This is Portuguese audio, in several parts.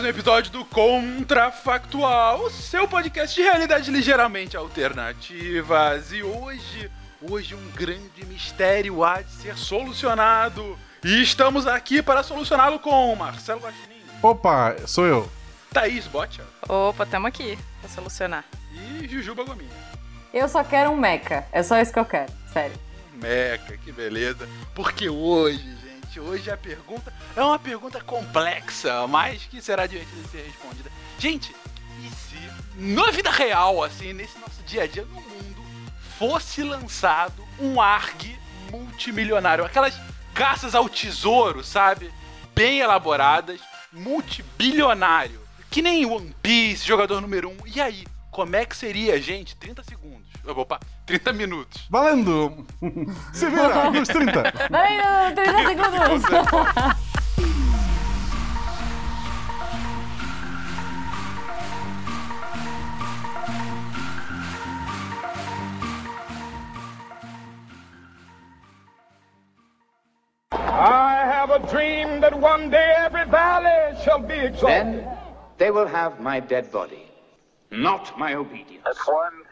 Mais um episódio do Contrafactual, o seu podcast de realidades ligeiramente alternativas. E hoje, hoje um grande mistério há de ser solucionado. E estamos aqui para solucioná-lo com Marcelo Guaxinim, Opa, sou eu. Thaís Botia Opa, tamo aqui pra solucionar. e Jujuba Gominha. Eu só quero um mecha. É só isso que eu quero. Sério. Meca, que beleza. Porque hoje, gente, hoje a pergunta é uma pergunta complexa, mas que será divertida de ser respondida. Gente, e se na vida real, assim, nesse nosso dia a dia no mundo, fosse lançado um ARG multimilionário? Aquelas caças ao tesouro, sabe? Bem elaboradas, multibilionário. Que nem One Piece, jogador número 1. Um. E aí, como é que seria, gente? 30 segundos. Opa, 30 minutos. Valendo! Se vira, nos 30. Vai, não, 30 segundos. I have a dream that one day every valley shall be exalted. Then they will have my dead body, not my obedience. That's one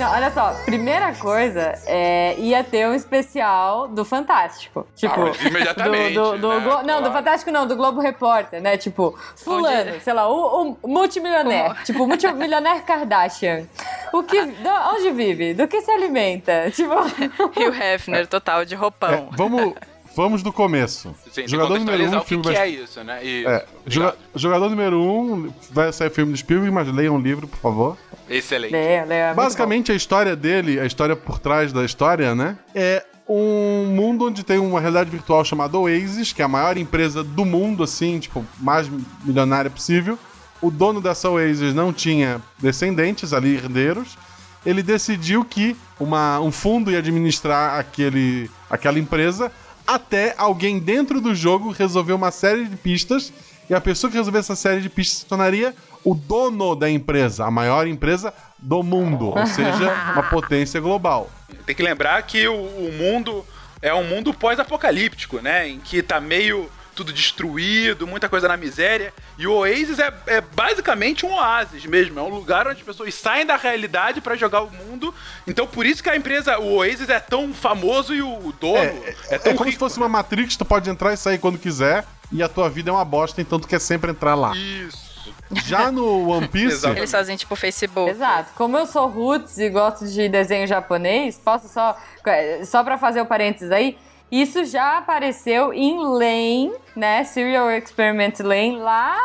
Não, olha só. Primeira coisa, é, ia ter um especial do Fantástico. Tipo, mas imediatamente, Do, do- do né? Glo- Não, do Fantástico não, do Globo Repórter, né? Tipo, fulano, Onde- sei lá, o, o multimilionaire. Tipo, multimilionaire Kardashian. O que... onde vive? Do que se alimenta? Tipo... E o Hefner, total, de É, roupão. vamos, vamos do começo. Sim, jogador número um, o que, filme que é isso, né? E, É, joga- jogador número um, vai sair filme do Spielberg, mas leiam um livro, por favor. Excelente. É Basicamente, a história dele, a história por trás da história, né? É um mundo onde tem uma realidade virtual chamada Oasis, que é a maior empresa do mundo, assim, tipo, mais milionária possível. O dono dessa Oasis não tinha descendentes ali, herdeiros. Ele decidiu que uma, um fundo ia administrar aquele, aquela empresa até alguém dentro do jogo resolver uma série de pistas e a pessoa que resolver essa série de pistas se tornaria o dono da empresa, a maior empresa do mundo, ou seja, uma potência global. Tem que lembrar que o, o mundo é um mundo pós-apocalíptico, né? Em que tá meio tudo destruído, muita coisa na miséria. E o Oasis é, é basicamente um oásis mesmo. É um lugar onde as pessoas saem da realidade pra jogar o mundo. Então por isso que a empresa, o Oasis é tão famoso e o, dono é, É, tão é como rico. se fosse uma Matrix, tu pode entrar e sair quando quiser, e a tua vida é uma bosta, então tu quer sempre entrar lá. Isso. Já no One Piece, Exato. Eles fazem tipo Facebook. Exato. Como eu sou roots e gosto de desenho japonês, posso só só para fazer o parênteses aí, isso já apareceu em Lane, né? Serial Experiment Lane lá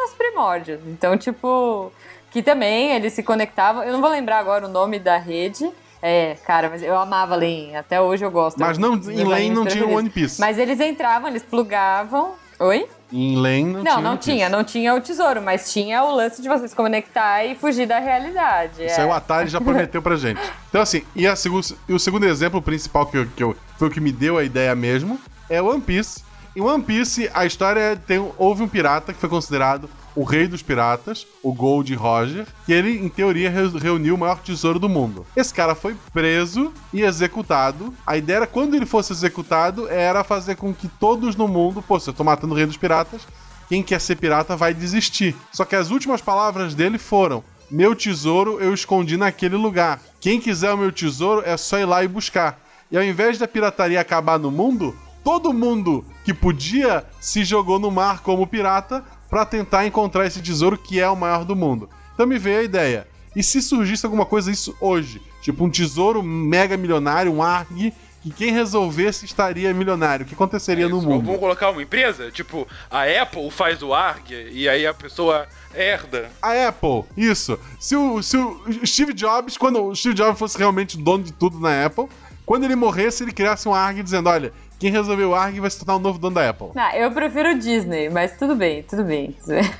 nos primórdios. Então, tipo, que também eles se conectavam. Eu não vou lembrar agora o nome da rede, É, cara, mas eu amava Lane. Até hoje eu gosto. Mas não, dos em Lane não tinha o. One Piece. Mas eles entravam, eles plugavam. Oi? Em Lane não, Não, tinha não Piece. tinha, não tinha o tesouro, mas tinha o lance de você se conectar e fugir da realidade. Isso é. aí o Atari já prometeu pra gente. Então, assim, e, a o segundo exemplo principal que, eu, que eu- foi o que me deu a ideia mesmo é One Piece. Em One Piece, a história tem. Houve um pirata que foi considerado o rei dos piratas, o Gold Roger, que ele, em teoria, re- reuniu o maior tesouro do mundo. Esse cara foi preso e executado. A ideia era, quando ele fosse executado, era fazer com que todos no mundo, pô, se eu tô matando o rei dos piratas, quem quer ser pirata vai desistir. Só que as últimas palavras dele foram: Meu tesouro eu escondi naquele lugar. Quem quiser o meu tesouro é só ir lá e buscar. E ao invés da pirataria acabar no mundo, todo mundo que podia se jogou no mar como pirata pra tentar encontrar esse tesouro que é o maior do mundo. Então me veio a ideia. E se surgisse alguma coisa isso hoje? Tipo um tesouro mega milionário, um ARG, que quem resolvesse estaria milionário. O que aconteceria no mundo? Vamos colocar uma empresa? Tipo, a Apple faz o ARG e aí a pessoa herda. A Apple, isso. Se o, se o Steve Jobs, quando o Steve Jobs fosse realmente dono de tudo na Apple, quando ele morresse, ele criasse um ARG dizendo: olha, quem resolveu o ARG vai se tornar o novo dono da Apple. Não, eu prefiro o Disney, mas tudo bem, tudo bem. tudo bem.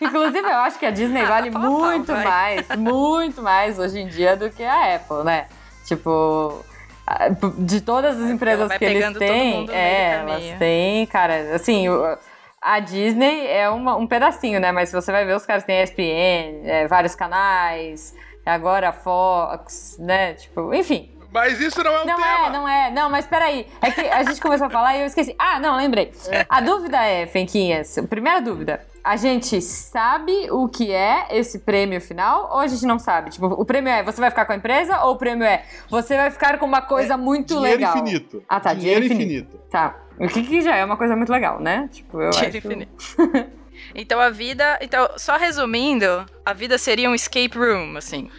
Inclusive, eu acho que a Disney vale pau a pau, muito mais, muito mais hoje em dia do que a Apple, né? Tipo, de todas as empresas vai que eles têm, é, elas têm, cara, assim, a Disney é uma- um pedacinho, né? Mas se você vai ver, os caras têm ESPN, é, vários canais, agora a Fox, né? Tipo, enfim, Mas isso não é um não tema. é, não é. Não, mas peraí. É que a gente começou a falar e eu esqueci. Ah, não, lembrei. A dúvida é, Fenquinhas, primeira dúvida. A gente sabe o que é esse prêmio final ou a gente não sabe? Tipo, o prêmio é você vai ficar com a empresa ou o prêmio é você vai ficar com uma coisa muito dinheiro legal? infinito. Ah, tá, Dinheiro dinheiro, infinito. infinito. Tá. O que, que já é uma coisa muito legal, né? Tipo, eu Dinheiro acho... infinito. Então a vida. Então, só resumindo, a vida seria um escape room, assim.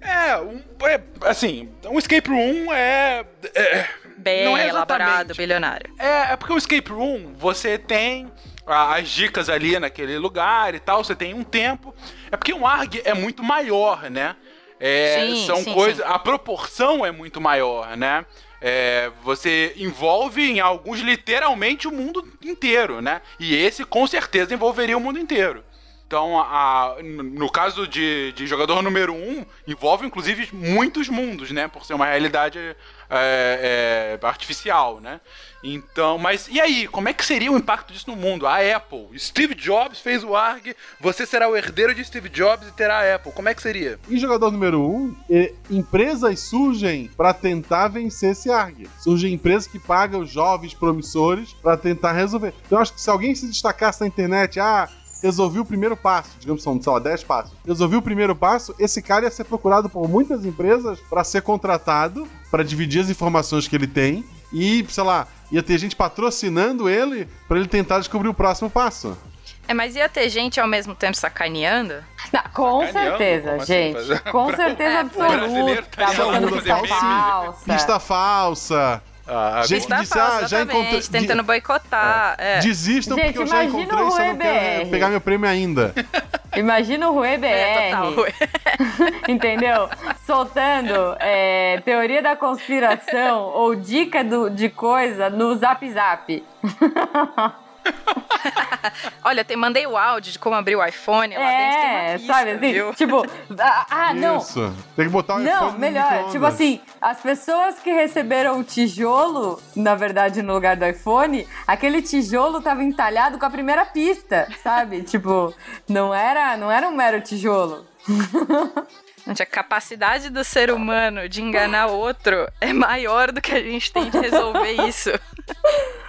É, um, é, assim, um escape room é. é Bem Não é elaborado, bilionário. É, é porque o escape room, você tem as dicas ali naquele lugar e tal, você tem um tempo. É porque um ARG é muito maior, né? É, Sim, são coisas. A proporção é muito maior, né? É, você envolve em alguns literalmente o mundo inteiro, né? E esse com certeza envolveria o mundo inteiro. Então, a- no caso de, de jogador número um, envolve inclusive muitos mundos, né? Por ser uma realidade é, é, artificial, né? Então, mas e aí? Como é que seria o impacto disso no mundo? A Apple, Steve Jobs fez o ARG, você será o herdeiro de Steve Jobs e terá a Apple. Como é que seria? E jogador número um, eh, empresas surgem pra tentar vencer esse ARG. Surgem empresas que pagam jovens promissores pra tentar resolver. Então, acho que se alguém se destacasse na internet, ah, resolvi o primeiro passo, digamos são, sei lá, 10 passos. Resolvi o primeiro passo, esse cara ia ser procurado por muitas empresas pra ser contratado, pra dividir as informações que ele tem e, sei lá, ia ter gente patrocinando ele pra ele tentar descobrir o próximo passo. É, mas ia ter gente ao mesmo tempo sacaneando? Não, com Sacaneando? certeza, assim? gente. Fazer- Com certeza brasileiro absoluta. tá Tá botando pista falsa. Pista falsa. Ah, Gente, Está disse, ah, já encontrei- tentando boicotar. É. Desistam Gente, porque eu já imagina encontrei, o só não quero BR. pegar meu prêmio ainda. Imagina o Rui BR. É, total. entendeu? Soltando é, teoria da conspiração ou dica do- de coisa no Zap Zap. Olha, te mandei o áudio de como abrir o iPhone. Lá dentro É, sabe assim? viu? Tipo, ah, ah, não. Isso. Tem que botar o iPhone Não, melhor. Tipo assim, as pessoas que receberam o tijolo, na verdade, no lugar do iPhone, aquele tijolo tava entalhado com a primeira pista, sabe? tipo, não era, não era um mero tijolo. Gente, a capacidade do ser humano de enganar outro é maior do que a gente tem de resolver isso.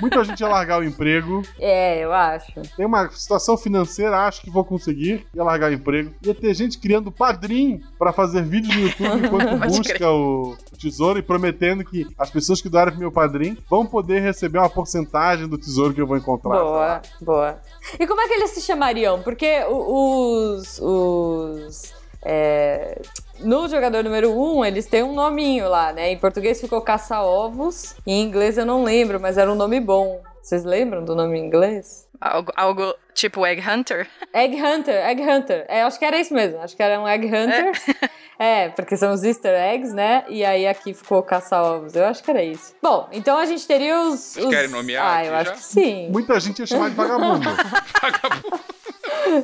Muita gente ia largar o emprego. É, eu acho. Tem uma situação financeira, acho que vou conseguir. Ia largar o emprego. Ia ter gente criando padrim pra fazer vídeos no YouTube enquanto busca o tesouro e prometendo que as pessoas que doaram pro meu padrim vão poder receber uma porcentagem do tesouro que eu vou encontrar. Boa, boa. E como é que eles se chamariam? Porque o- os. os é, no jogador número 1, um, eles têm um nominho lá, né? Em português ficou caça-ovos, em inglês eu não lembro, mas era um nome bom. Vocês lembram do nome em inglês? Algo, algo tipo Egg Hunter? Egg Hunter, Egg Hunter. É, acho que era isso mesmo. Acho que era um Egg Hunter. É. porque são os Easter eggs, né? E aí aqui ficou caça-ovos. Eu acho que era isso. Bom, então a gente teria os. Vocês os... querem nomear Ah, eu acho já? que sim. Muita gente ia chamar de vagabundo.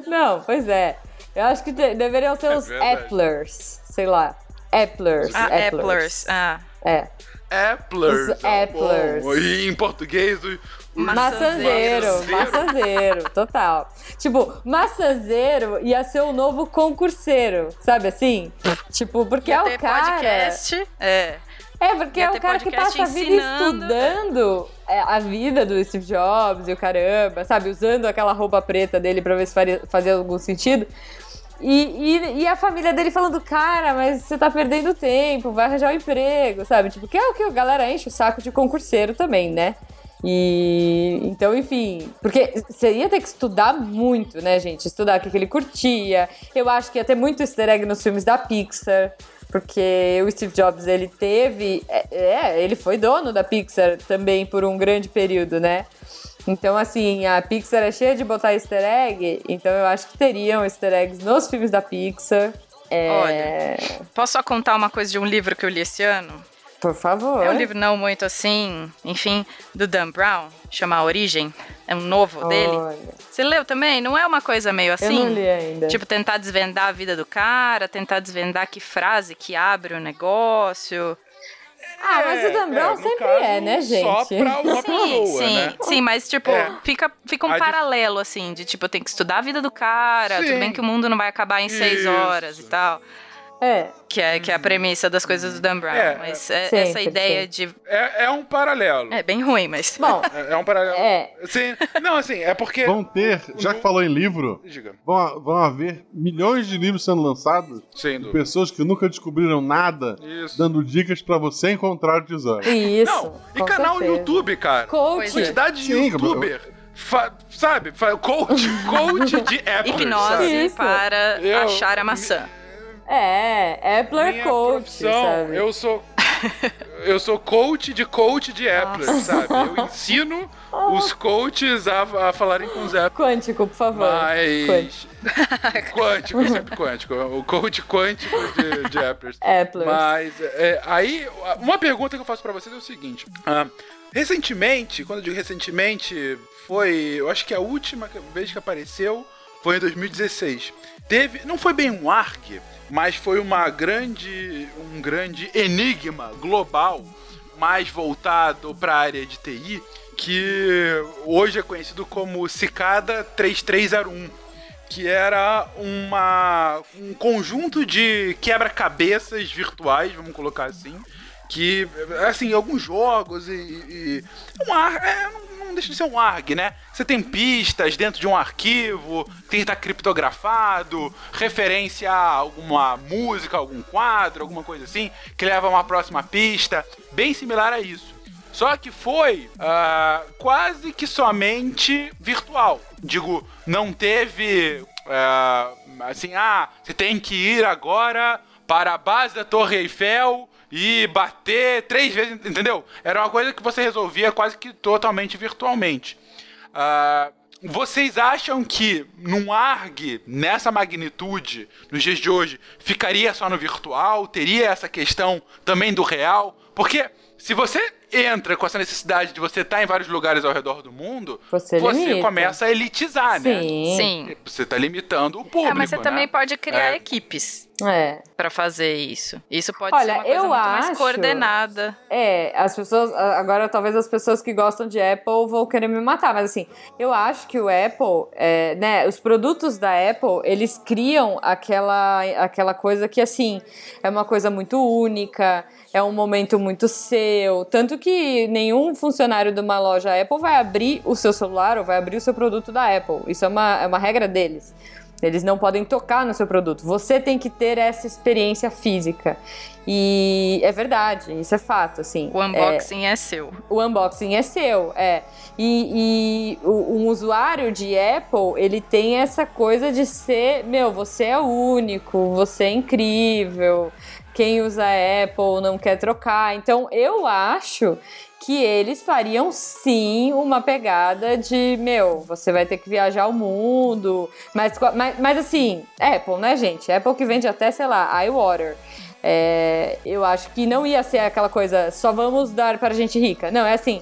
Não, pois é. Eu acho que de- deveriam ser É os verdade. Applers. Sei lá. Applers. Ah, Applers. Ah. É. Applers. Os é Applers. bom. E em português, o- Maçanzeiro, Maçanzeiro. maçanzeiro, total. Tipo, maçanzeiro ia ser o novo concurseiro, sabe assim? Tipo, porque Ia é o cara. podcast. É. É, porque Ia é o cara que passa a vida ensinando. estudando é, a vida do Steve Jobs e o caramba, sabe? Usando aquela roupa preta dele pra ver se faria, fazia algum sentido. E, e, e a família dele falando, cara, mas você tá perdendo tempo, vai arranjar um emprego, sabe? Tipo, que é o que a galera enche o saco de concurseiro também, né? E então, enfim, porque você ia ter que estudar muito, né, gente? Estudar o que, que ele curtia. Eu acho que ia ter muito easter egg nos filmes da Pixar. Porque o Steve Jobs, ele teve. É, é, ele foi dono da Pixar também por um grande período, né? Então, assim, a Pixar é cheia de botar easter egg, então eu acho que teriam easter eggs nos filmes da Pixar. É, Posso só contar uma coisa de um livro que eu li esse ano? Por favor. É um livro não muito assim, enfim, do Dan Brown, chama A Origem. É um novo dele. Olha, Você leu também? Não é uma coisa meio eu assim? não li ainda. Tipo, tentar desvendar a vida do cara, tentar desvendar que frase que abre o negócio. Ah, mas o Dan Brown no sempre caso, é, né, gente? Só pra uma sim, pessoa, sim, né? sim, mas tipo, É. fica, fica um A paralelo, assim, de tipo, eu tenho que estudar a vida do cara, Sim. tudo bem que o mundo não vai acabar em seis Isso. horas e tal. É. Que é, que é a premissa das coisas do Dan Brown. É, mas é- sempre, essa ideia de. É, é um paralelo. É bem ruim, mas. Bom, É, é um paralelo. é. Sim. Não, assim, é porque. Vão ter, já que falou em livro, Diga. vão, vão haver milhões de livros sendo lançados Sem de dúvida. pessoas que nunca descobriram nada, Isso. dando dicas pra você encontrar o tesouro. Isso. Não, e canal no certeza. YouTube, cara. Coach. Quantidade de Sim, youtuber. fa- sabe? Fa- coach, coach de Apple. Hipnose sabe? Para Eu- achar a maçã. É, Appler Minha Coach, profissão, sabe? eu sou eu sou coach de coach de Apple, sabe? Eu ensino os coaches a, a falarem com os Apple. Quântico, por favor. Mas. quântico, sempre quântico. O coach quântico de, de Apple. Apple. Mas é, aí, uma pergunta que eu faço pra vocês é o seguinte: ah, recentemente, quando eu digo recentemente, foi. Eu acho que a última vez que apareceu foi em 2016. Teve. Não foi bem um ARG, mas foi uma grande. um grande enigma global, mais voltado para a área de TI, que hoje é conhecido como Cicada 3301 que era uma, um conjunto de quebra-cabeças virtuais, vamos colocar assim, que, assim, alguns jogos e... e é, não, deixa de ser um ARG, né? Você tem pistas dentro de um arquivo, tem que estar criptografado, referência a alguma música, algum quadro, alguma coisa assim, que leva a uma próxima pista, bem similar a isso. Só que foi ah, quase que somente virtual. Digo, não teve ah, assim, ah, você tem que ir agora para a base da Torre Eiffel e bater três vezes, entendeu? Era uma coisa que você resolvia quase que totalmente virtualmente. Ah, vocês acham que num ARG, nessa magnitude, nos dias de hoje, ficaria só no virtual? Teria essa questão também do real? Porque se você entra com essa necessidade de você estar em vários lugares ao redor do mundo, Você limita. começa a elitizar, né? Sim. Sim. Você tá limitando o público, É, mas você né? também pode criar É. equipes É. pra fazer isso. Isso pode Olha, ser uma coisa eu muito mais acho- coordenada. É, as pessoas. Agora, talvez as pessoas que gostam de Apple vão querer me matar, mas assim, eu acho que o Apple, é, né, os produtos da Apple, eles criam aquela, aquela coisa que, assim, é uma coisa muito única, é um momento muito seu. Tanto que nenhum funcionário de uma loja Apple vai abrir o seu celular ou vai abrir o seu produto da Apple. Isso é uma, é uma regra deles. Eles não podem tocar no seu produto. Você tem que ter essa experiência física. E é verdade, isso é fato, assim. O unboxing é, seu. O unboxing é seu, é. E, e o- um usuário de Apple, ele tem essa coisa de ser, meu, você é único, você é incrível. Quem usa Apple não quer trocar. Então eu acho que eles fariam sim uma pegada de, meu, você vai ter que viajar o mundo. Mas, mas, mas assim, Apple, né, gente? Apple que vende até, sei lá, iWater. É, eu acho que não ia ser aquela coisa, só vamos dar para gente rica. Não, é assim.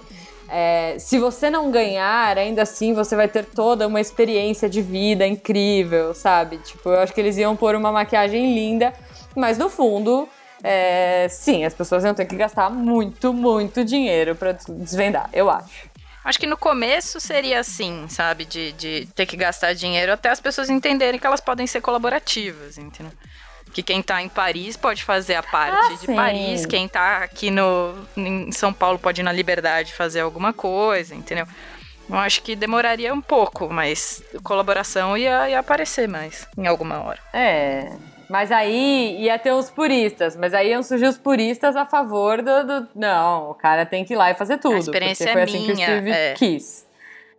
É, se você não ganhar, ainda assim você vai ter toda uma experiência de vida incrível, sabe? Tipo, eu acho que eles iam pôr uma maquiagem linda, mas no fundo, é, sim, as pessoas iam ter que gastar muito, muito dinheiro para desvendar, eu acho. Acho que no começo seria assim, sabe? De, de ter que gastar dinheiro até as pessoas entenderem que elas podem ser colaborativas, entendeu? que quem tá em Paris pode fazer a parte Ah, de sim. Paris, quem tá aqui no, em São Paulo pode ir na Liberdade fazer alguma coisa, entendeu? Eu acho que demoraria um pouco, mas colaboração ia, ia aparecer mais em alguma hora. É. Mas aí ia ter os puristas, mas aí iam surgir os puristas a favor do. do- não, o cara tem que ir lá e fazer tudo. experiência porque foi é assim que o minha, Steve é. quis.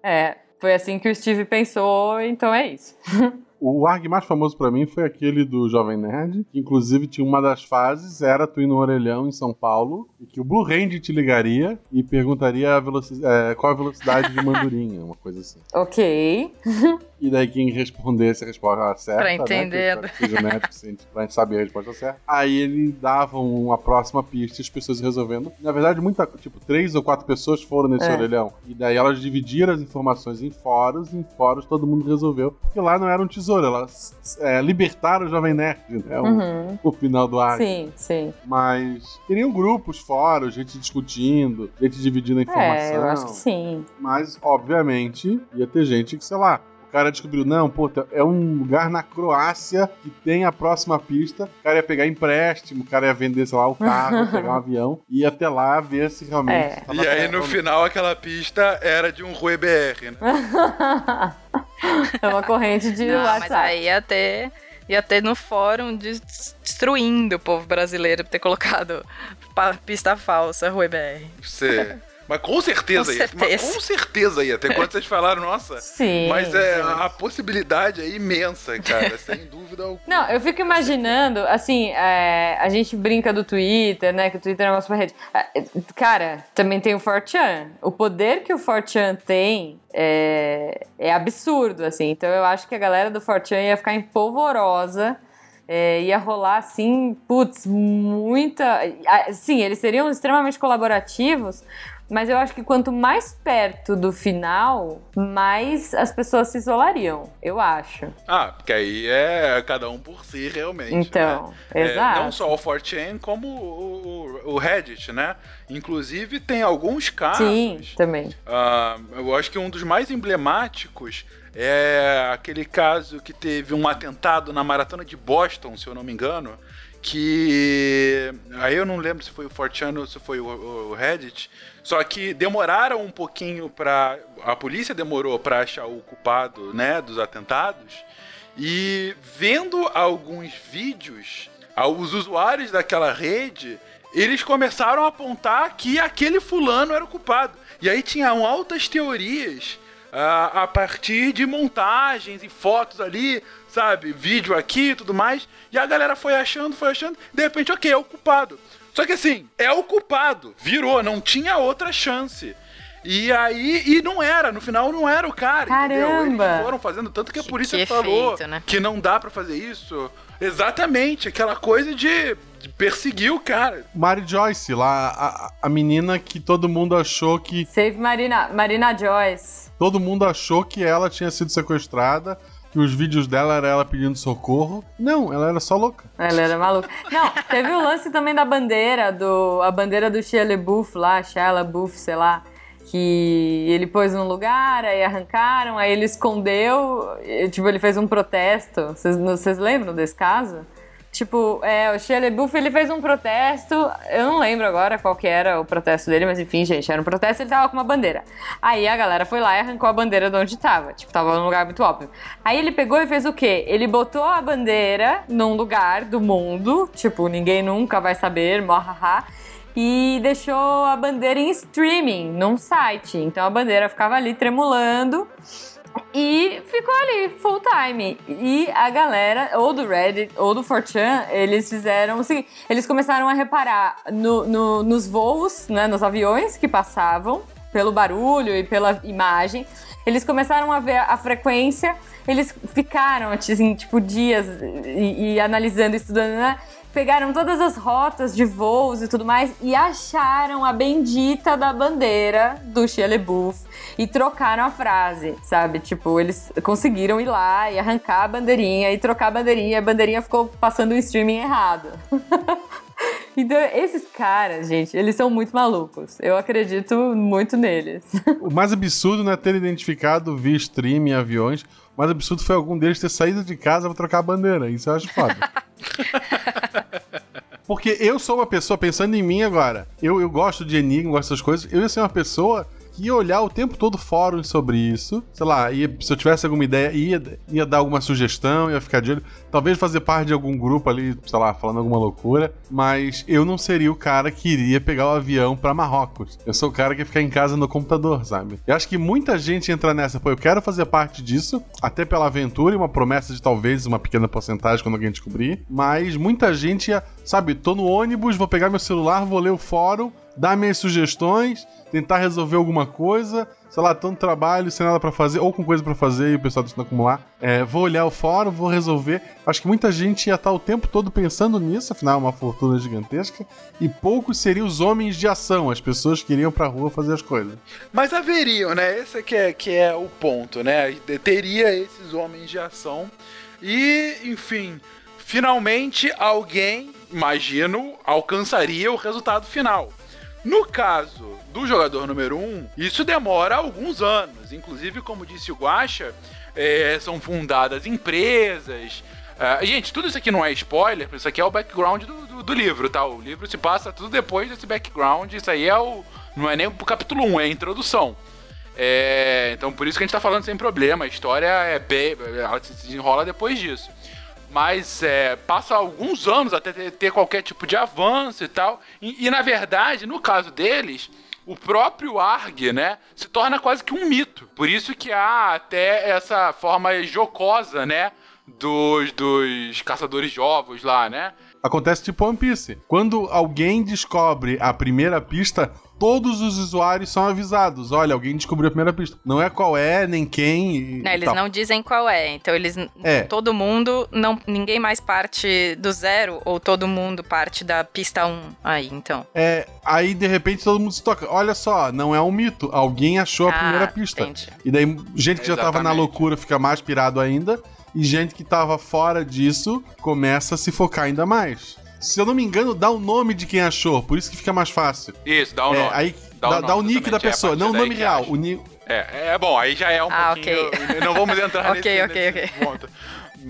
É, foi assim que o Steve pensou, então é isso. O ARG mais famoso pra mim foi aquele do Jovem Nerd, que inclusive tinha uma das fases, era tu ir no orelhão em São Paulo, e que o Blue Hand te ligaria e perguntaria a é, qual a velocidade de mandurinha, uma coisa assim. Ok. E daí quem respondesse a resposta certa, Pra né, entender. que eu seja honesto o suficiente pra gente saber a resposta certa, aí ele dava uma próxima pista e as pessoas resolvendo. Na verdade, muita, tipo, três ou quatro pessoas foram nesse É. orelhão. E daí elas dividiram as informações em fóruns, e em fóruns todo mundo resolveu. Porque lá não era um tesouro, elas é, libertaram o Jovem Nerd, né? O, Uhum. o final do arco. Sim, sim. Mas teriam grupos, fóruns, gente discutindo, gente dividindo a informação. É, eu acho que sim. Mas, obviamente, ia ter gente que, sei lá, o cara descobriu, não, pô, é um lugar na Croácia que tem a próxima pista. O cara ia pegar empréstimo, o cara ia vender, sei lá, o carro, pegar um avião, e ia até lá ver se realmente. É. E aí no final aquela pista era de um Rui BR, né? é uma corrente de Não, mas WhatsApp. aí ia ter, ia ter no fórum des- destruindo o povo brasileiro por ter colocado pista falsa, Rui BR. Você. Mas com certeza Com ia. Mas certeza. com certeza ia. Até quando vocês falaram, nossa. Sim. Mas é, a possibilidade é imensa, cara. sem dúvida alguma. Não, eu fico imaginando, assim, é, a gente brinca do Twitter, né? Que o Twitter é uma super rede. É, Cara, também tem o 4chan. O poder que o 4chan tem é, é absurdo, assim. Então eu acho que a galera do 4chan ia ficar empolvorosa. é, ia rolar, assim, putz, muita... Sim, eles seriam extremamente colaborativos, mas eu acho que quanto mais perto do final, mais as pessoas se isolariam. Eu acho. Ah, porque aí é cada um por si, realmente. Então, né? É, exato. não só o 4chan, como o, o- o Reddit, né? Inclusive, tem alguns casos. Sim, também. Ah, eu acho que um dos mais emblemáticos é aquele caso que teve um atentado na maratona de Boston, se eu não me engano. Que. Aí eu não lembro se foi o 4chan ou se foi o, o Reddit. Só que demoraram um pouquinho pra. A polícia demorou pra achar o culpado, né, dos atentados. E vendo alguns vídeos, os usuários daquela rede, eles começaram a apontar que aquele fulano era o culpado. E aí tinham altas teorias ah, a partir de montagens e fotos ali, sabe? Vídeo aqui e tudo mais. E a galera foi achando, foi achando, de repente, ok, é o culpado. Só que assim, é o culpado. Virou, não tinha outra chance. E aí, e não era, no final não era o cara, entendeu? Caramba! Eles foram fazendo tanto que a Que- polícia que falou efeito, né? que não dá pra fazer isso. Exatamente, aquela coisa de, perseguir o cara. Mary Joyce, lá, a, a menina que todo mundo achou que. Save Marina, Marina Joyce. Todo mundo achou que ela tinha sido sequestrada, que os vídeos dela era ela pedindo socorro. Não, ela era só louca. Ela era maluca. Não, teve o lance também da bandeira, do, a bandeira do Shia LaBeouf lá, Shia LaBeouf, sei lá, que ele pôs num lugar, aí arrancaram, aí ele escondeu, e, tipo, ele fez um protesto. Vocês lembram desse caso? Tipo, é, o Shia LaBeouf, ele fez um protesto, eu não lembro agora qual que era o protesto dele, mas enfim, gente, era um protesto, ele tava com uma bandeira. Aí a galera foi lá e arrancou a bandeira de onde tava, tipo, tava num lugar muito óbvio. Aí ele pegou e fez o quê? Ele botou a bandeira num lugar do mundo, tipo, ninguém nunca vai saber, morhaha, e deixou a bandeira em streaming, num site. Então a bandeira ficava ali tremulando. E ficou ali, full time. E a galera, ou do Reddit, ou do 4chan, eles fizeram o seguinte: eles começaram a reparar no, no, nos voos, né, nos aviões que passavam, pelo barulho e pela imagem. Eles começaram a ver a frequência, eles ficaram, assim, tipo, dias e, e analisando, estudando, né? Pegaram todas as rotas de voos e tudo mais e acharam a bendita da bandeira do Shia e trocaram a frase, sabe? Tipo, eles conseguiram ir lá e arrancar a bandeirinha e trocar a bandeirinha a bandeirinha ficou passando o streaming errado. Então, esses caras, gente, eles são muito malucos. Eu acredito muito neles. O mais absurdo não é ter identificado via stream em aviões. Mais absurdo foi algum deles ter saído de casa pra trocar a bandeira. Isso eu acho foda. Porque eu sou uma pessoa, pensando em mim agora, eu, eu gosto de enigma, gosto dessas coisas, eu ia ser uma pessoa ia olhar o tempo todo fóruns sobre isso. Sei lá, ia, se eu tivesse alguma ideia, ia, ia dar alguma sugestão, ia ficar de olho. Talvez fazer parte de algum grupo ali, sei lá, falando alguma loucura. Mas eu não seria o cara que iria pegar o avião para Marrocos. Eu sou o cara que ia ficar em casa no computador, sabe? Eu acho que muita gente entra nessa, pô, eu quero fazer parte disso, até pela aventura e uma promessa de talvez uma pequena porcentagem quando alguém descobrir. Mas muita gente ia, sabe, tô no ônibus, vou pegar meu celular, vou ler o fórum dar minhas sugestões, tentar resolver alguma coisa, sei lá, tanto trabalho, sem nada para fazer, ou com coisa para fazer e o pessoal tentando acumular. É, vou olhar o fórum, vou resolver. Acho que muita gente ia estar o tempo todo pensando nisso, afinal é uma fortuna gigantesca, e poucos seriam os homens de ação, as pessoas que iriam pra rua fazer as coisas. Mas haveriam, né? Esse que é, que é o ponto, né? Teria esses homens de ação. E, enfim, finalmente alguém, imagino, alcançaria o resultado final. No caso do jogador número 1, um, isso demora alguns anos. Inclusive, como disse o Guacha, é, são fundadas empresas. Uh, gente, tudo isso aqui não é spoiler, isso aqui é o background do, do, do, livro, tá? O livro se passa tudo depois desse background. Isso aí é o. Não é nem o capítulo 1, é a introdução. É, então por isso que a gente tá falando sem problema. A história é bem. Ela se desenrola depois disso mas é, passa alguns anos até ter, qualquer tipo de avanço e tal. E, e, na verdade, no caso deles, o próprio ARG, né, se torna quase que um mito. Por isso que há até essa forma jocosa, né, dos, dos caçadores de ovos lá, né? Acontece tipo One Piece. Quando alguém descobre a primeira pista, todos os usuários são avisados. Olha, alguém descobriu a primeira pista. Não é qual é, nem quem. Não, eles não dizem qual é. Então eles. É. Todo mundo. não Ninguém mais parte do zero, ou todo mundo parte da pista 1 aí, então. É. Aí, de repente, todo mundo se toca. Olha só, não é um mito. Alguém achou a ah, primeira pista. Entendi. E daí, gente que Exatamente. já tava na loucura fica mais pirado ainda. E gente que tava fora disso começa a se focar ainda mais. Se eu não me engano, dá o nome de quem achou, por isso que fica mais fácil. Isso, dá o é, nome. Aí dá, dá, o, dá o nick da é pessoa, é não o nome real. O ni... é, é bom, aí já é um ah, pouquinho. Okay. Não vamos entrar nesse, okay, okay, nesse okay. ponto.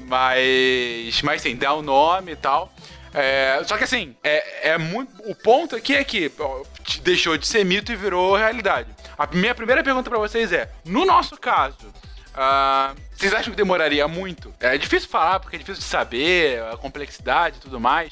Mas, mas sim, dá o nome e tal. É, só que assim, é, é muito. O ponto aqui é que ó, deixou de ser mito e virou realidade. A minha primeira pergunta para vocês é: no nosso caso, uh, vocês acham que demoraria muito? É difícil falar, porque é difícil de saber, a complexidade e tudo mais.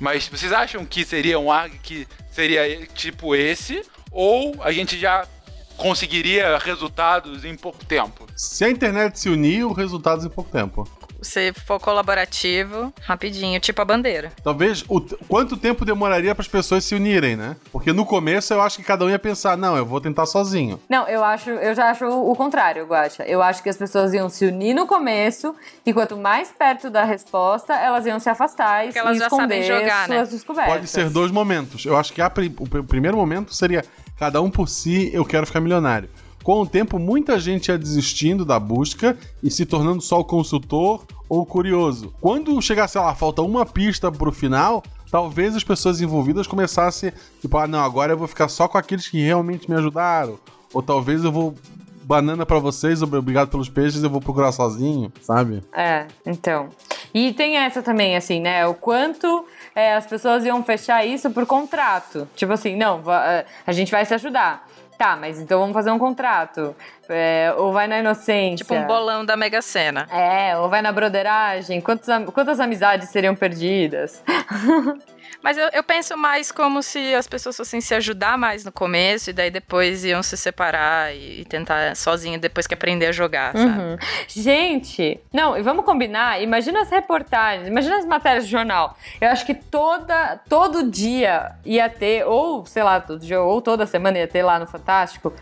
Mas vocês acham que seria um ARG que seria tipo esse? Ou a gente já conseguiria resultados em pouco tempo? Se a internet se unir, o resultados em pouco tempo se for colaborativo, rapidinho, tipo a bandeira. Talvez o quanto tempo demoraria para as pessoas se unirem, né? Porque no começo eu acho que cada um ia pensar, não, eu vou tentar sozinho. Não, eu acho, eu já acho o contrário, Guacha. Eu acho que as pessoas iam se unir no começo e quanto mais perto da resposta, elas iam se afastar e, elas esconder jogar, né? suas né? descobertas. Pode ser dois momentos. Eu acho que a, o primeiro momento seria cada um por si, eu quero ficar milionário. Com o tempo, muita gente ia desistindo da busca e se tornando só o consultor ou curioso. Quando chegasse lá, falta uma pista pro final, talvez as pessoas envolvidas começassem, tipo, ah, não, agora eu vou ficar só com aqueles que realmente me ajudaram. Ou talvez eu vou banana para vocês, obrigado pelos peixes, eu vou procurar sozinho, sabe? É, então. E tem essa também, assim, né? O quanto é, as pessoas iam fechar isso por contrato. Tipo assim, não, é, a gente vai se ajudar. Tá, mas então vamos fazer um contrato. É, ou vai na inocência. Tipo um bolão da Mega Sena. É, ou vai na broderagem. Quantas, quantas amizades seriam perdidas? Mas eu, eu penso mais como se as pessoas fossem se ajudar mais no começo e daí depois iam se separar e, tentar sozinho depois que aprender a jogar, sabe? Uhum. Gente, não, e vamos combinar. Imagina as reportagens, imagina as matérias de jornal. Eu acho que toda, todo dia ia ter, ou sei lá, todo dia, ou toda semana ia ter lá no Fantástico,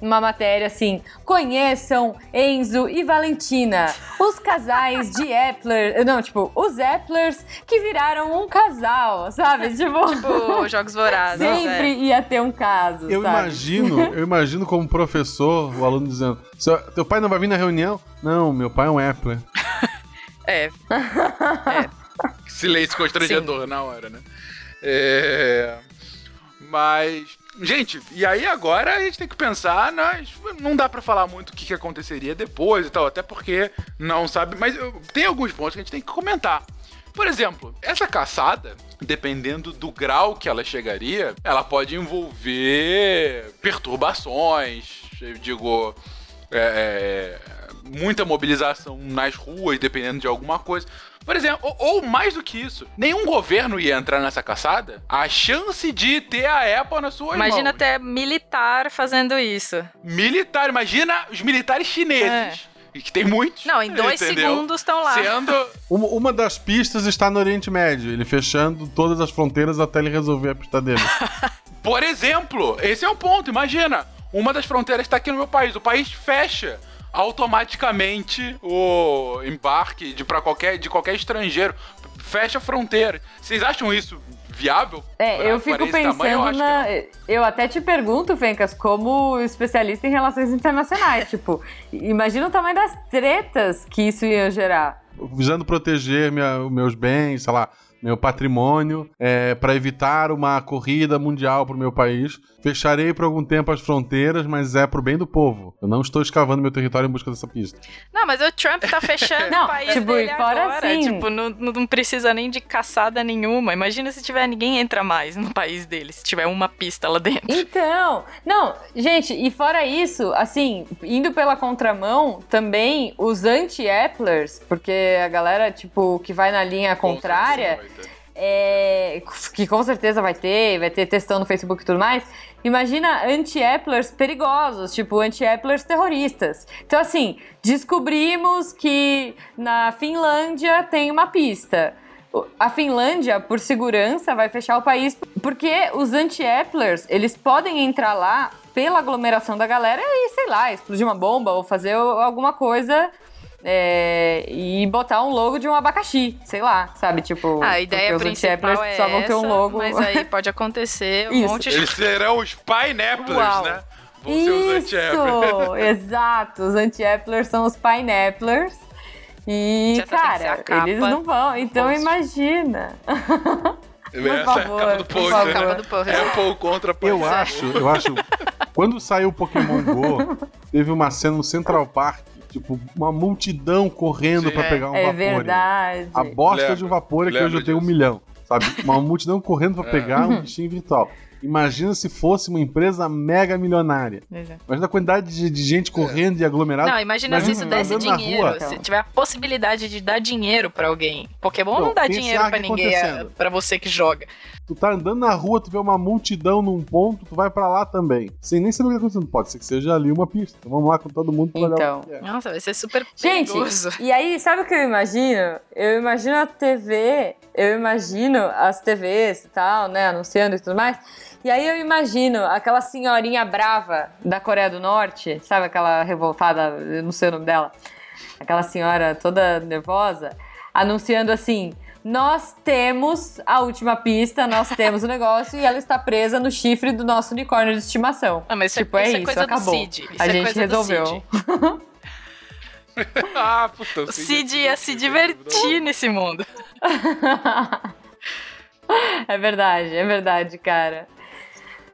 uma matéria assim: conheçam Enzo e Valentina, os casais de Epler. Não, tipo, os Eplers que viraram um casal, sabe? Tipo, Tipo, Jogos Vorazes. sempre é. ia ter um caso. Eu sabe? imagino, eu imagino como professor, o aluno dizendo: "Seu- Teu pai não vai vir na reunião? Não, meu pai é um Appler. É. Silêncio constrangedor na hora, né? É... Mas, gente, e aí agora a gente tem que pensar, nas... não dá pra falar muito o que, que aconteceria depois e tal, até porque não sabe, mas tem alguns pontos que a gente tem que comentar. Por exemplo, essa caçada, dependendo do grau que ela chegaria, ela pode envolver perturbações, eu digo, é, é, muita mobilização nas ruas, dependendo de alguma coisa. Por exemplo, ou, ou mais do que isso, nenhum governo ia entrar nessa caçada. A chance de ter a Apple nas suas Imagina mãos. até militar fazendo isso. Militar, imagina os militares chineses. E que tem muitos. Não, em dois entendeu? segundos estão lá. Sendo. Uma, uma das pistas está no Oriente Médio, ele fechando todas as fronteiras até ele resolver a pista dele. Por exemplo, esse é o ponto. Imagina, uma das fronteiras está aqui no meu país. O país fecha automaticamente o embarque de, pra qualquer, de qualquer estrangeiro. Fecha a fronteira. Vocês acham isso viável? É, Pra- eu para fico esse tamanho? pensando Eu na. Eu até te pergunto, Fencas, como especialista em relações internacionais. tipo, imagina o tamanho das tretas que isso ia gerar. Visando proteger minha- meus bens, sei lá, meu patrimônio, é, para evitar uma corrida mundial pro meu país. Fecharei por algum tempo as fronteiras, mas é pro bem do povo. Eu não estou escavando meu território em busca dessa pista. Não, mas o Trump tá fechando Não, o país tipo, dele e fora agora. assim- Tipo, não, não precisa nem de caçada nenhuma. Imagina se tiver ninguém entra mais no país dele, se tiver uma pista lá dentro. Então, não, gente, e fora isso, assim, indo pela contramão, também os anti-Applers, porque a galera, tipo, que vai na linha contrária, ter. É, que com certeza vai ter, vai ter textão no Facebook e tudo mais. Imagina anti-Applers perigosos, tipo anti-Applers terroristas. Então, assim, descobrimos que na Finlândia tem uma pista. A Finlândia, por segurança, vai fechar o país porque os anti-Applers, eles podem entrar lá pela aglomeração da galera e, sei lá, explodir uma bomba ou fazer alguma coisa é, e botar um logo de um abacaxi, sei lá, sabe? Tipo, A ideia porque os principal é só vão ter um logo. mas aí pode acontecer um Isso. monte de... Eles serão os pineapplers, Uau. né? Vão ser os. Isso, exato. Os anti-Applers são os pineapplers. E, cara, eles não vão. Então post. imagina. Essa favor, é a capa do por post, favor. né? Capa do post. Apple contra Eu Pineapple. acho, eu acho. Quando saiu o Pokémon Go, teve uma cena no Central Park, tipo, uma multidão correndo pra pegar um é vapor. verdade. A bosta Lembro, de um vapor que lembro hoje eu tenho um milhão, sabe? Uma multidão correndo pra É. pegar um bichinho virtual. Imagina se fosse uma empresa mega milionária. Pois é. Imagina a quantidade de, de gente correndo e aglomerada. Não, imagina se isso desse dinheiro. rua. Se tiver a possibilidade de dar dinheiro pra alguém. Pokémon Não, não dá dinheiro pra ninguém, é, pra você que joga. Tu tá andando na rua, tu vê uma multidão num ponto, tu vai pra lá também. Sem nem saber o que tá acontecendo. Pode ser que seja ali uma pista. Então vamos lá com todo mundo pra olhar Então. o que é. Nossa, vai ser super Gente, perigoso. e aí, sabe o que eu imagino? Eu imagino a TV, eu imagino as TVs e tal, né, anunciando e tudo mais. E aí eu imagino aquela senhorinha brava da Coreia do Norte, sabe aquela revoltada, eu não sei o nome dela, aquela senhora toda nervosa, anunciando assim: nós temos a última pista, nós temos o negócio e ela está presa no chifre do nosso unicórnio de estimação. Ah, mas isso é- tipo, é isso é isso, coisa do acabou. Cid, isso a é gente coisa do resolveu. Ah, puta. O Cid ia se divertir nesse mundo. É verdade, é verdade, cara.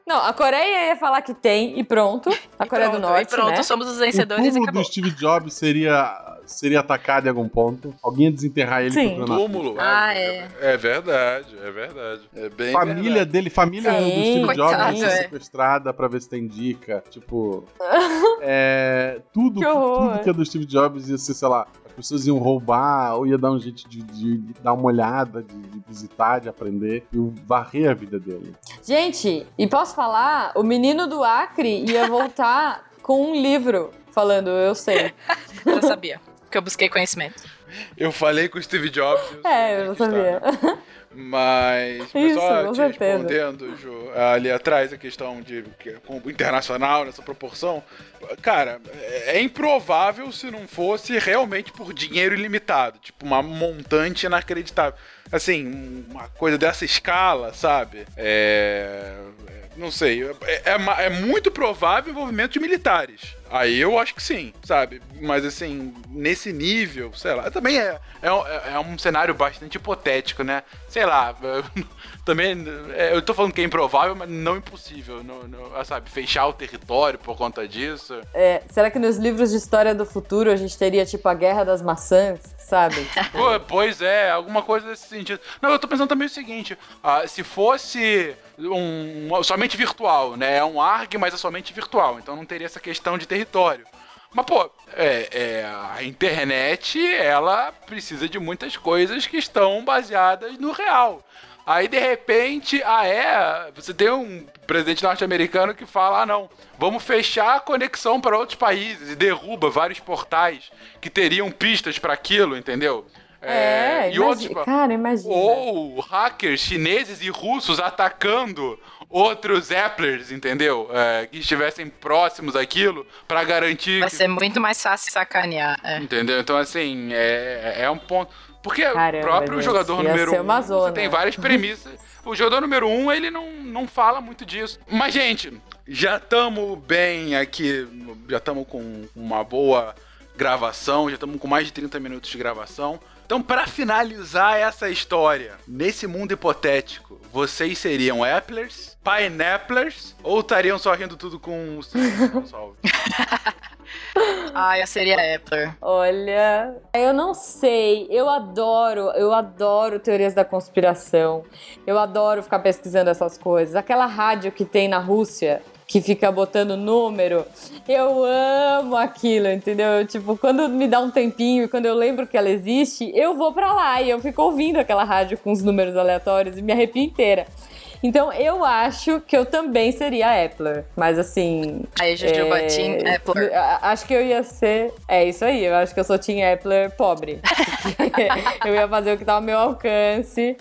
Não, a Coreia ia falar que tem e pronto. A Coreia do Pronto, Norte, E pronto, né? somos os O vencedores e túmulo acabou. do Steve Jobs seria, seria atacado em algum ponto. Alguém ia desenterrar ele Sim. procurando Túmulo. Ah, é. É verdade, é verdade. É bem família verdade. dele, família do Sim. Steve Coitado, Jobs ia ser é. sequestrada pra ver se tem dica. Tipo. é, tudo, Que horror. tudo que é do Steve Jobs ia ser, sei lá. As pessoas iam roubar, ou ia dar um jeito de, de- de dar uma olhada, de, de visitar, de aprender, e varrer a vida dele. Gente, e posso falar? O menino do Acre ia voltar com um livro falando, eu sei. Eu sabia. Porque eu busquei conhecimento. Eu falei com o Steve Jobs. É, eu está, sabia. Mas, Isso, só te respondendo, Ju, ali atrás a questão de que- com o internacional nessa proporção, cara, é é improvável se não fosse realmente por dinheiro ilimitado, tipo uma montante inacreditável. Assim, uma coisa dessa escala, sabe? É. é, Não sei, é, é é muito provável o envolvimento de militares. Aí eu acho que sim, sabe? Mas assim, nesse nível, sei lá, também é, é, um- é um cenário bastante hipotético, né? Sei lá, também é, eu tô falando que é improvável, mas não impossível, não, não- sabe? Fechar o território por conta disso. É, será que nos livros de história do futuro a gente teria, tipo, a Guerra das Maçãs, sabe? Pois é, alguma coisa nesse sentido. Não, eu tô pensando também o seguinte: ah, se fosse um- somente virtual, né? É um ARG, mas é somente virtual, então não teria essa questão de território. Mas, pô, é, é, a internet, ela precisa de muitas coisas que estão baseadas no real. Aí, de repente, ah, é, você tem um presidente norte-americano que fala, ah, não, vamos fechar a conexão para outros países e derruba vários portais que teriam pistas para aquilo, entendeu? É, e imagi- outros, cara, imagina. ou hackers chineses e russos atacando outros Applers, entendeu? É, que estivessem próximos àquilo para garantir Vai que ser muito mais fácil sacanear. É. Entendeu? Então, assim, é, é um ponto. Porque Caramba, o próprio gente, jogador número um, você tem várias premissas. o jogador número um, ele não, não fala muito disso. Mas, gente, já estamos bem aqui, já estamos com uma boa gravação, já estamos com mais de 30 minutos de gravação. Então, para finalizar essa história, nesse mundo hipotético, vocês seriam Applers, Pineapplers ou estariam só rindo tudo com o pessoal? Ah, eu seria Appler. Olha, eu não sei. Eu adoro, eu adoro teorias da conspiração. Eu adoro ficar pesquisando essas coisas. Aquela rádio que tem na Rússia que fica botando número. Eu amo aquilo, entendeu? Tipo, quando me dá um tempinho e quando eu lembro que ela existe, eu vou pra lá e eu fico ouvindo aquela rádio com os números aleatórios e me arrepio inteira. Então eu acho que eu também seria Appler, mas assim. Aí, Jujuba, Team Appler. a- Acho que eu ia ser. É isso aí, eu acho que eu sou Team Appler pobre. eu ia fazer o que tá ao meu alcance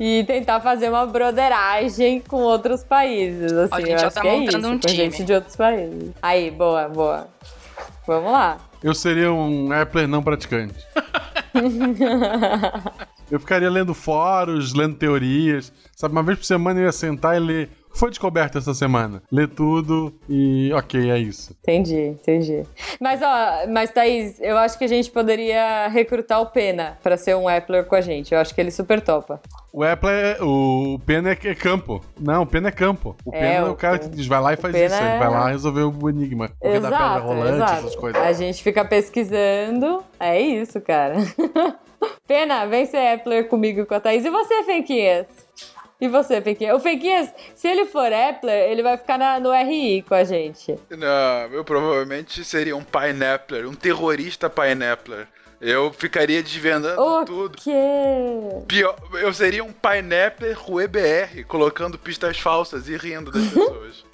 e tentar fazer uma broderagem com outros países. Assim, Ó, a gente já tá é montando isso, um com time. gente de outros países. Aí, boa, boa. Vamos lá. Eu seria um Appler não praticante. Eu ficaria lendo fóruns, lendo teorias. Sabe, uma vez por semana eu ia sentar e ler. O foi descoberto essa semana? Ler tudo e ok, é isso. Entendi, entendi. Mas, ó, mas Thaís, eu acho que a gente poderia recrutar o Pena pra ser um Appler com a gente. Eu acho que ele super topa. O Appler, é, o Pena é, é campo. Não, o Pena é campo. O É, Pena é o o cara que diz, vai lá e faz isso. Ele é- vai lá resolver o enigma. Correr da pedra rolante, exato. essas coisas. A gente fica pesquisando. É isso, cara. Pena, vem ser Appler comigo e com a Thaís. E você, Fenquinhas? E você, Fenquinhas? O Fenquinhas, se ele for Appler, ele vai ficar na- no RI com a gente. Não, eu provavelmente seria um pineappler, um terrorista pineappler. Eu ficaria desvendando O tudo. quê? Pior, eu seria um pineappler Rue BR, colocando pistas falsas e rindo das pessoas.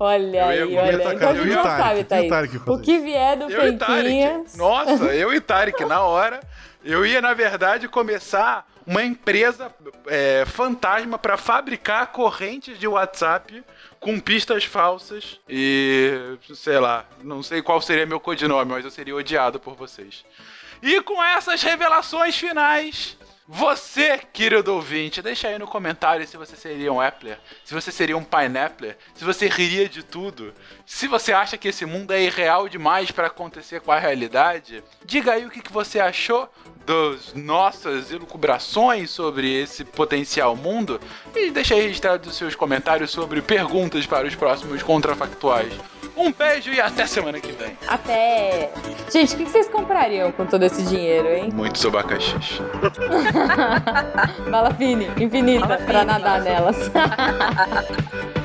Olha Eu aí, olha Então a gente já sabe, Thaís. O que vier do. Fenquinhas... Nossa, eu e Tarek, na hora. Eu ia, na verdade, começar uma empresa é, fantasma para fabricar correntes de WhatsApp com pistas falsas e sei lá, não sei qual seria meu codinome, mas eu seria odiado por vocês. E com essas revelações finais, você, querido ouvinte, deixa aí no comentário se você seria um Appler, se você seria um Pineappler, se você riria de tudo, se você acha que esse mundo é irreal demais para acontecer com a realidade. Diga aí o que, que você achou das nossas elucubrações sobre esse potencial mundo e deixa aí registrado os seus comentários sobre perguntas para os próximos contrafactuais. Um beijo e até semana que vem. Até! Gente, o que vocês comprariam com todo esse dinheiro, hein? Muitos abacaxis. Bala fine, infinita, pra nadar nelas.